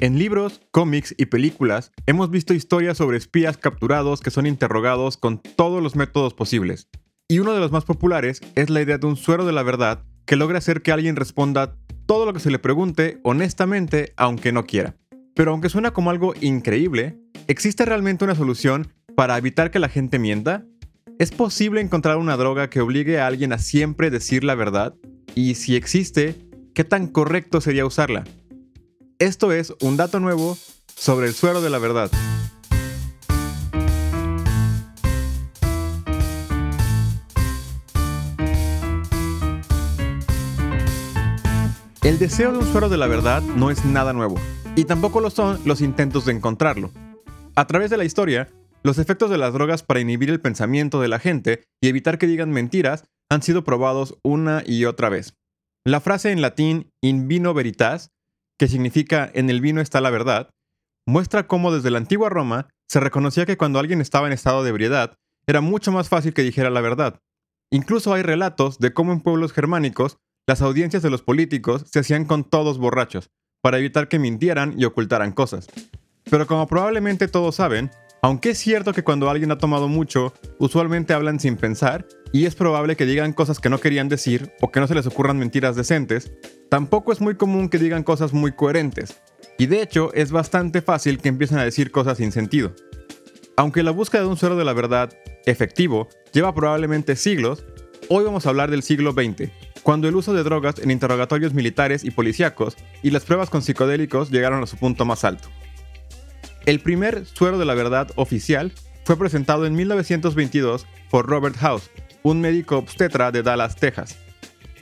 En libros, cómics y películas hemos visto historias sobre espías capturados que son interrogados con todos los métodos posibles. Y uno de los más populares es la idea de un suero de la verdad que logra hacer que alguien responda todo lo que se le pregunte honestamente aunque no quiera. Pero aunque suena como algo increíble, ¿existe realmente una solución para evitar que la gente mienta? ¿Es posible encontrar una droga que obligue a alguien a siempre decir la verdad? Y si existe, ¿qué tan correcto sería usarla? Esto es un dato nuevo sobre el suero de la verdad. El deseo de un suero de la verdad no es nada nuevo, y tampoco lo son los intentos de encontrarlo. A través de la historia, los efectos de las drogas para inhibir el pensamiento de la gente y evitar que digan mentiras han sido probados una y otra vez. La frase en latín in vino veritas que significa en el vino está la verdad, muestra cómo desde la antigua Roma se reconocía que cuando alguien estaba en estado de ebriedad, era mucho más fácil que dijera la verdad. Incluso hay relatos de cómo en pueblos germánicos las audiencias de los políticos se hacían con todos borrachos, para evitar que mintieran y ocultaran cosas. Pero como probablemente todos saben, aunque es cierto que cuando alguien ha tomado mucho, usualmente hablan sin pensar, y es probable que digan cosas que no querían decir o que no se les ocurran mentiras decentes, tampoco es muy común que digan cosas muy coherentes. Y de hecho, es bastante fácil que empiecen a decir cosas sin sentido. Aunque la búsqueda de un suero de la verdad efectivo lleva probablemente siglos, hoy vamos a hablar del siglo XX, cuando el uso de drogas en interrogatorios militares y policíacos y las pruebas con psicodélicos llegaron a su punto más alto. El primer suero de la verdad oficial fue presentado en 1922 por Robert House, un médico obstetra de Dallas, Texas.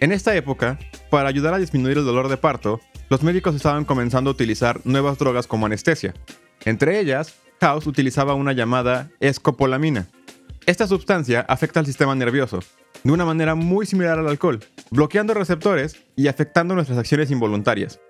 En esta época, para ayudar a disminuir el dolor de parto, los médicos estaban comenzando a utilizar nuevas drogas como anestesia. Entre ellas, House utilizaba una llamada escopolamina. Esta sustancia afecta al sistema nervioso, de una manera muy similar al alcohol, bloqueando receptores y afectando nuestras acciones involuntarias.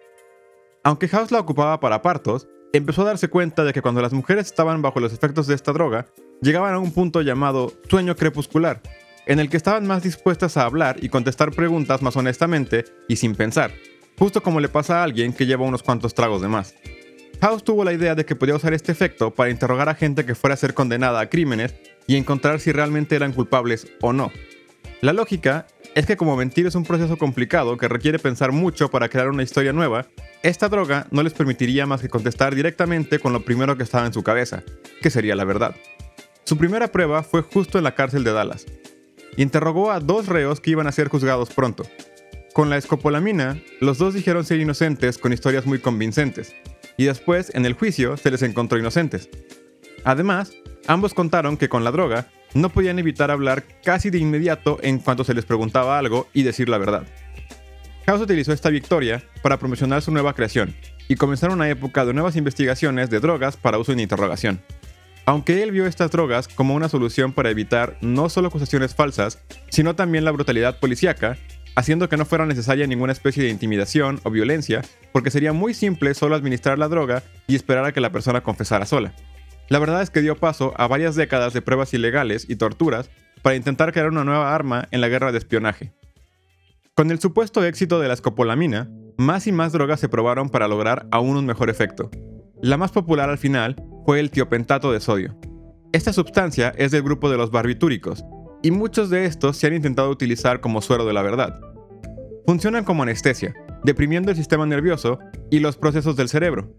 Aunque House la ocupaba para partos, empezó a darse cuenta de que cuando las mujeres estaban bajo los efectos de esta droga, llegaban a un punto llamado sueño crepuscular, en el que estaban más dispuestas a hablar y contestar preguntas más honestamente y sin pensar, justo como le pasa a alguien que lleva unos cuantos tragos de más. House tuvo la idea de que podía usar este efecto para interrogar a gente que fuera a ser condenada a crímenes y encontrar si realmente eran culpables o no. La lógica es que como mentir es un proceso complicado que requiere pensar mucho para crear una historia nueva, esta droga no les permitiría más que contestar directamente con lo primero que estaba en su cabeza, que sería la verdad. Su primera prueba fue justo en la cárcel de Dallas, interrogó a dos reos que iban a ser juzgados pronto. Con la escopolamina, los dos dijeron ser inocentes con historias muy convincentes, y después, en el juicio, se les encontró inocentes. Además, ambos contaron que con la droga no podían evitar hablar casi de inmediato en cuanto se les preguntaba algo y decir la verdad. House utilizó esta victoria para promocionar su nueva creación y comenzar una época de nuevas investigaciones de drogas para uso en interrogación. Aunque él vio estas drogas como una solución para evitar no solo acusaciones falsas, sino también la brutalidad policíaca, haciendo que no fuera necesaria ninguna especie de intimidación o violencia, porque sería muy simple solo administrar la droga y esperar a que la persona confesara sola. La verdad es que dio paso a varias décadas de pruebas ilegales y torturas para intentar crear una nueva arma en la guerra de espionaje. Con el supuesto éxito de la escopolamina, más y más drogas se probaron para lograr aún un mejor efecto. La más popular al final fue el tiopentato de sodio. Esta sustancia es del grupo de los barbitúricos, y muchos de estos se han intentado utilizar como suero de la verdad. Funcionan como anestesia, deprimiendo el sistema nervioso y los procesos del cerebro.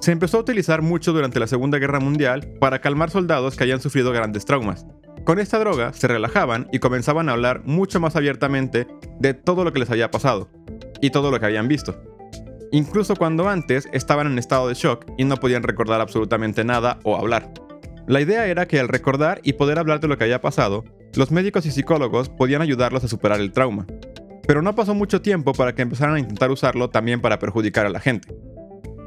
Se empezó a utilizar mucho durante la Segunda Guerra Mundial para calmar soldados que hayan sufrido grandes traumas. Con esta droga se relajaban y comenzaban a hablar mucho más abiertamente de todo lo que les había pasado y todo lo que habían visto incluso cuando antes estaban en estado de shock y no podían recordar absolutamente nada o hablar. La idea era que al recordar y poder hablar de lo que había pasado, los médicos y psicólogos podían ayudarlos a superar el trauma. Pero no pasó mucho tiempo para que empezaran a intentar usarlo también para perjudicar a la gente.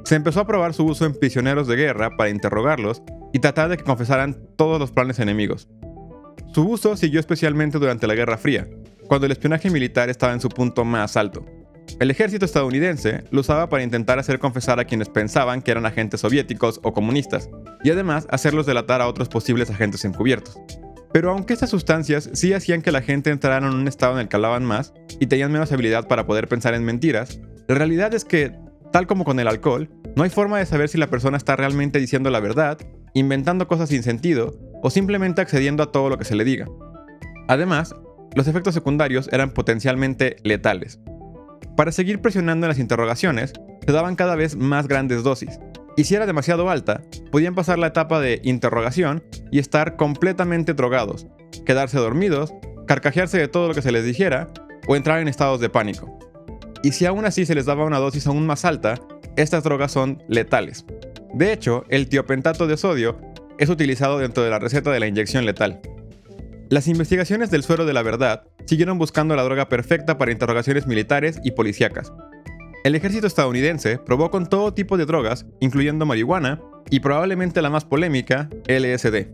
Se empezó a probar su uso en prisioneros de guerra para interrogarlos y tratar de que confesaran todos los planes enemigos. Su uso siguió especialmente durante la Guerra Fría, cuando el espionaje militar estaba en su punto más alto. El ejército estadounidense lo usaba para intentar hacer confesar a quienes pensaban que eran agentes soviéticos o comunistas, y además hacerlos delatar a otros posibles agentes encubiertos. Pero aunque estas sustancias sí hacían que la gente entrara en un estado en el que hablaban más y tenían menos habilidad para poder pensar en mentiras, la realidad es que Tal como con el alcohol, no hay forma de saber si la persona está realmente diciendo la verdad, inventando cosas sin sentido o simplemente accediendo a todo lo que se le diga. Además, los efectos secundarios eran potencialmente letales. Para seguir presionando en las interrogaciones, se daban cada vez más grandes dosis, y si era demasiado alta, podían pasar la etapa de interrogación y estar completamente drogados, quedarse dormidos, carcajearse de todo lo que se les dijera o entrar en estados de pánico. Y si aún así se les daba una dosis aún más alta, estas drogas son letales. De hecho, el tiopentato de sodio es utilizado dentro de la receta de la inyección letal. Las investigaciones del suero de la verdad siguieron buscando la droga perfecta para interrogaciones militares y policíacas. El ejército estadounidense probó con todo tipo de drogas, incluyendo marihuana y probablemente la más polémica, LSD.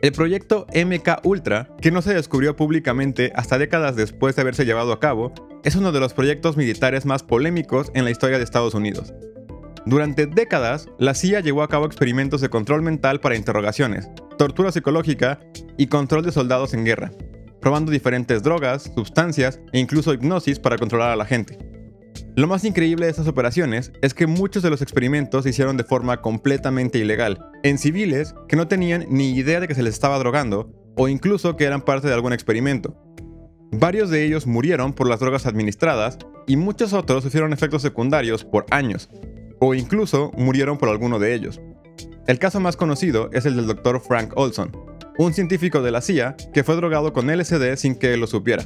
El proyecto MK Ultra, que no se descubrió públicamente hasta décadas después de haberse llevado a cabo, es uno de los proyectos militares más polémicos en la historia de Estados Unidos. Durante décadas, la CIA llevó a cabo experimentos de control mental para interrogaciones, tortura psicológica y control de soldados en guerra, probando diferentes drogas, sustancias e incluso hipnosis para controlar a la gente. Lo más increíble de estas operaciones es que muchos de los experimentos se hicieron de forma completamente ilegal, en civiles que no tenían ni idea de que se les estaba drogando o incluso que eran parte de algún experimento. Varios de ellos murieron por las drogas administradas y muchos otros sufrieron efectos secundarios por años, o incluso murieron por alguno de ellos. El caso más conocido es el del Dr. Frank Olson, un científico de la CIA que fue drogado con LSD sin que lo supiera.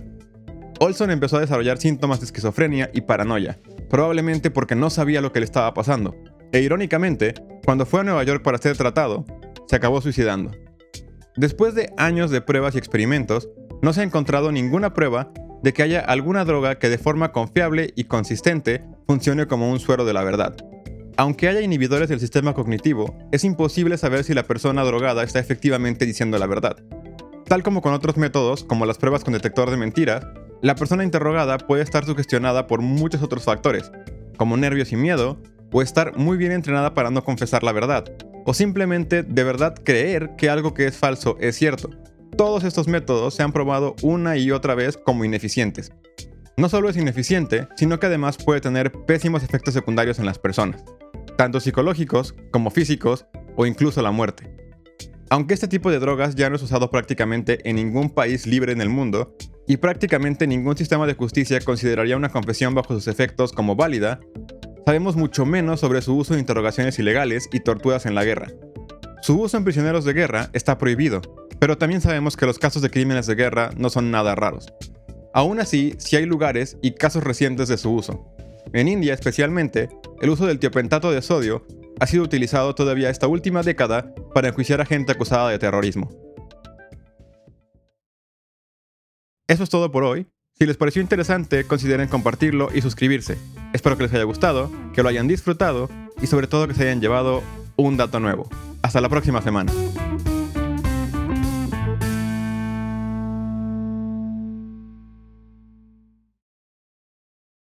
Olson empezó a desarrollar síntomas de esquizofrenia y paranoia, probablemente porque no sabía lo que le estaba pasando. E irónicamente, cuando fue a Nueva York para ser tratado, se acabó suicidando. Después de años de pruebas y experimentos, no se ha encontrado ninguna prueba de que haya alguna droga que de forma confiable y consistente funcione como un suero de la verdad. Aunque haya inhibidores del sistema cognitivo, es imposible saber si la persona drogada está efectivamente diciendo la verdad. Tal como con otros métodos, como las pruebas con detector de mentiras, la persona interrogada puede estar sugestionada por muchos otros factores, como nervios y miedo, o estar muy bien entrenada para no confesar la verdad, o simplemente de verdad creer que algo que es falso es cierto. Todos estos métodos se han probado una y otra vez como ineficientes. No solo es ineficiente, sino que además puede tener pésimos efectos secundarios en las personas, tanto psicológicos como físicos o incluso la muerte. Aunque este tipo de drogas ya no es usado prácticamente en ningún país libre en el mundo, y prácticamente ningún sistema de justicia consideraría una confesión bajo sus efectos como válida, sabemos mucho menos sobre su uso en interrogaciones ilegales y torturas en la guerra. Su uso en prisioneros de guerra está prohibido, pero también sabemos que los casos de crímenes de guerra no son nada raros. Aún así, sí hay lugares y casos recientes de su uso. En India especialmente, el uso del tiopentato de sodio ha sido utilizado todavía esta última década para enjuiciar a gente acusada de terrorismo. Eso es todo por hoy. Si les pareció interesante, consideren compartirlo y suscribirse. Espero que les haya gustado, que lo hayan disfrutado y sobre todo que se hayan llevado un dato nuevo. Hasta la próxima semana.